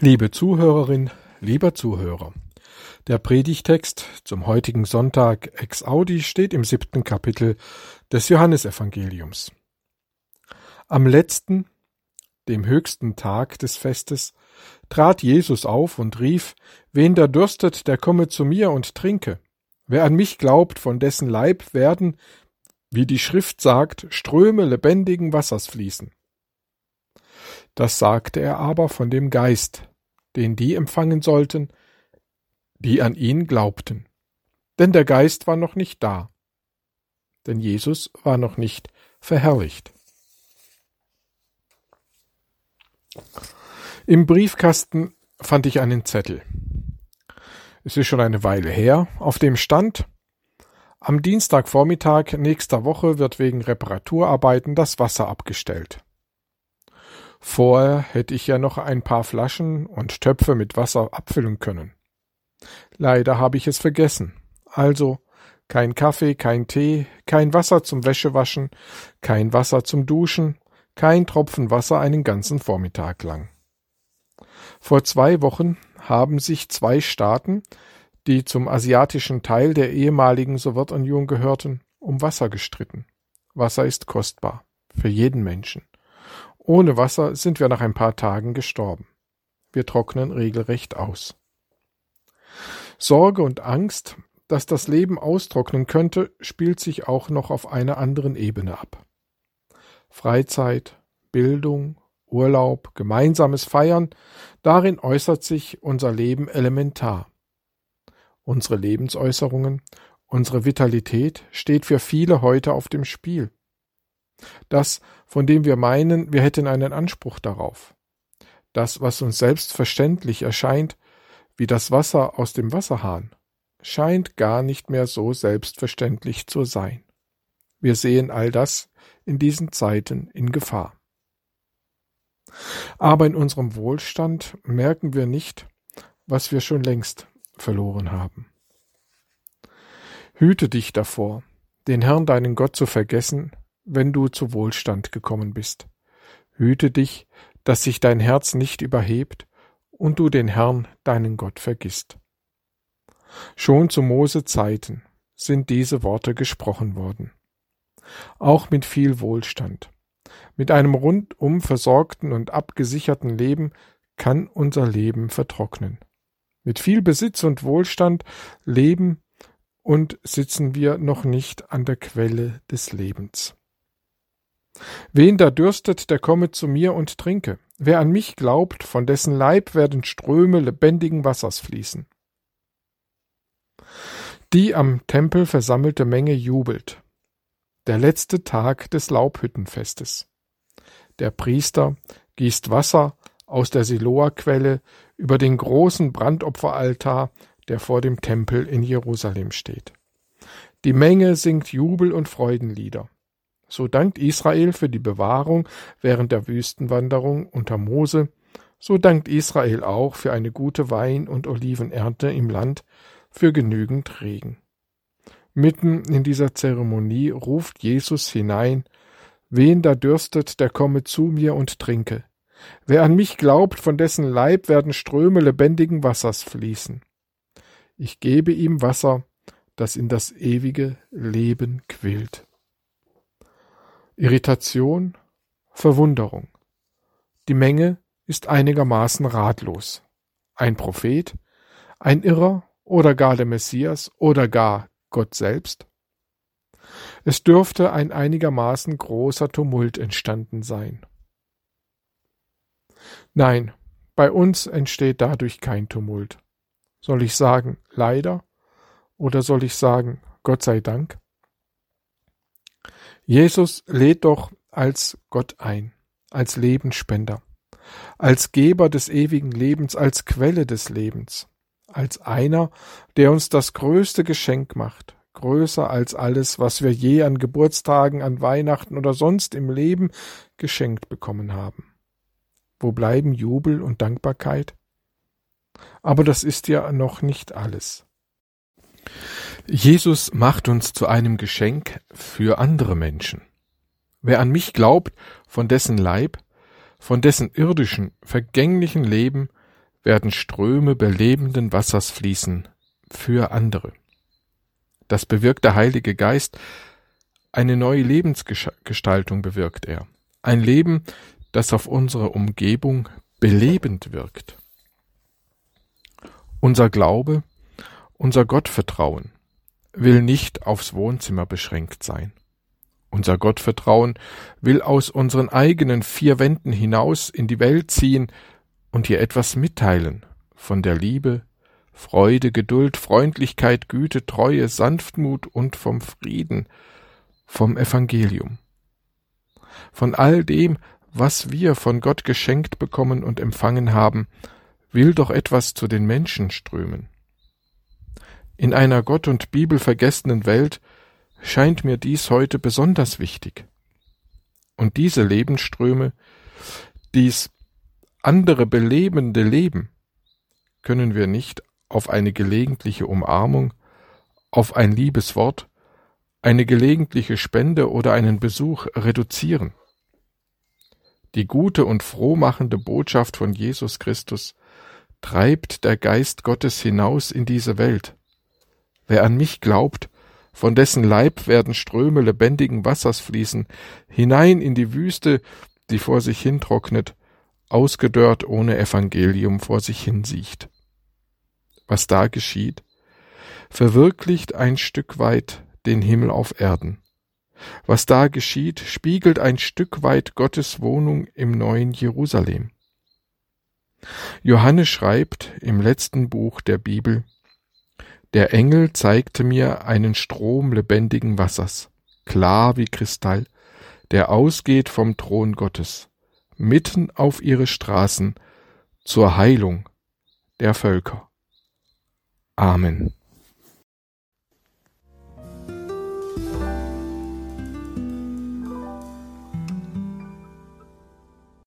Liebe Zuhörerin, lieber Zuhörer, der Predigtext zum heutigen Sonntag ex Audi steht im siebten Kapitel des Johannesevangeliums. Am letzten, dem höchsten Tag des Festes, trat Jesus auf und rief, Wen da dürstet, der komme zu mir und trinke. Wer an mich glaubt, von dessen Leib werden, wie die Schrift sagt, Ströme lebendigen Wassers fließen. Das sagte er aber von dem Geist, den die empfangen sollten, die an ihn glaubten. Denn der Geist war noch nicht da. Denn Jesus war noch nicht verherrlicht. Im Briefkasten fand ich einen Zettel. Es ist schon eine Weile her, auf dem stand Am Dienstagvormittag nächster Woche wird wegen Reparaturarbeiten das Wasser abgestellt. Vorher hätte ich ja noch ein paar Flaschen und Töpfe mit Wasser abfüllen können. Leider habe ich es vergessen. Also kein Kaffee, kein Tee, kein Wasser zum Wäschewaschen, kein Wasser zum Duschen, kein Tropfen Wasser einen ganzen Vormittag lang. Vor zwei Wochen haben sich zwei Staaten, die zum asiatischen Teil der ehemaligen Sowjetunion gehörten, um Wasser gestritten. Wasser ist kostbar für jeden Menschen. Ohne Wasser sind wir nach ein paar Tagen gestorben. Wir trocknen regelrecht aus. Sorge und Angst, dass das Leben austrocknen könnte, spielt sich auch noch auf einer anderen Ebene ab. Freizeit, Bildung, Urlaub, gemeinsames Feiern, darin äußert sich unser Leben elementar. Unsere Lebensäußerungen, unsere Vitalität steht für viele heute auf dem Spiel. Das, von dem wir meinen, wir hätten einen Anspruch darauf. Das, was uns selbstverständlich erscheint, wie das Wasser aus dem Wasserhahn, scheint gar nicht mehr so selbstverständlich zu sein. Wir sehen all das in diesen Zeiten in Gefahr. Aber in unserem Wohlstand merken wir nicht, was wir schon längst verloren haben. Hüte dich davor, den Herrn deinen Gott zu vergessen, wenn du zu Wohlstand gekommen bist. Hüte dich, dass sich dein Herz nicht überhebt und du den Herrn, deinen Gott, vergisst. Schon zu Mose Zeiten sind diese Worte gesprochen worden. Auch mit viel Wohlstand. Mit einem rundum versorgten und abgesicherten Leben kann unser Leben vertrocknen. Mit viel Besitz und Wohlstand leben und sitzen wir noch nicht an der Quelle des Lebens. Wen da dürstet, der komme zu mir und trinke. Wer an mich glaubt, von dessen Leib werden Ströme lebendigen Wassers fließen. Die am Tempel versammelte Menge jubelt. Der letzte Tag des Laubhüttenfestes. Der Priester gießt Wasser aus der Siloa-Quelle über den großen Brandopferaltar, der vor dem Tempel in Jerusalem steht. Die Menge singt Jubel- und Freudenlieder. So dankt Israel für die Bewahrung während der Wüstenwanderung unter Mose, so dankt Israel auch für eine gute Wein- und Olivenernte im Land, für genügend Regen. Mitten in dieser Zeremonie ruft Jesus hinein, Wen da dürstet, der komme zu mir und trinke. Wer an mich glaubt, von dessen Leib werden Ströme lebendigen Wassers fließen. Ich gebe ihm Wasser, das in das ewige Leben quillt. Irritation, Verwunderung. Die Menge ist einigermaßen ratlos. Ein Prophet, ein Irrer oder gar der Messias oder gar Gott selbst? Es dürfte ein einigermaßen großer Tumult entstanden sein. Nein, bei uns entsteht dadurch kein Tumult. Soll ich sagen leider oder soll ich sagen Gott sei Dank? Jesus lädt doch als Gott ein, als Lebensspender, als Geber des ewigen Lebens, als Quelle des Lebens, als einer, der uns das größte Geschenk macht, größer als alles, was wir je an Geburtstagen, an Weihnachten oder sonst im Leben geschenkt bekommen haben. Wo bleiben Jubel und Dankbarkeit? Aber das ist ja noch nicht alles. Jesus macht uns zu einem Geschenk für andere Menschen. Wer an mich glaubt, von dessen Leib, von dessen irdischen, vergänglichen Leben werden Ströme belebenden Wassers fließen für andere. Das bewirkt der Heilige Geist, eine neue Lebensgestaltung bewirkt er. Ein Leben, das auf unsere Umgebung belebend wirkt. Unser Glaube, unser Gottvertrauen will nicht aufs Wohnzimmer beschränkt sein. Unser Gottvertrauen will aus unseren eigenen vier Wänden hinaus in die Welt ziehen und ihr etwas mitteilen von der Liebe, Freude, Geduld, Freundlichkeit, Güte, Treue, Sanftmut und vom Frieden, vom Evangelium. Von all dem, was wir von Gott geschenkt bekommen und empfangen haben, will doch etwas zu den Menschen strömen. In einer Gott und Bibel vergessenen Welt scheint mir dies heute besonders wichtig. Und diese Lebensströme, dies andere belebende Leben, können wir nicht auf eine gelegentliche Umarmung, auf ein liebes Wort, eine gelegentliche Spende oder einen Besuch reduzieren. Die gute und frohmachende Botschaft von Jesus Christus treibt der Geist Gottes hinaus in diese Welt. Wer an mich glaubt, von dessen Leib werden Ströme lebendigen Wassers fließen, hinein in die Wüste, die vor sich hintrocknet, ausgedörrt ohne Evangelium vor sich hinsiecht. Was da geschieht, verwirklicht ein Stück weit den Himmel auf Erden. Was da geschieht, spiegelt ein Stück weit Gottes Wohnung im neuen Jerusalem. Johannes schreibt im letzten Buch der Bibel, der Engel zeigte mir einen Strom lebendigen Wassers, klar wie Kristall, der ausgeht vom Thron Gottes, mitten auf ihre Straßen, zur Heilung der Völker. Amen.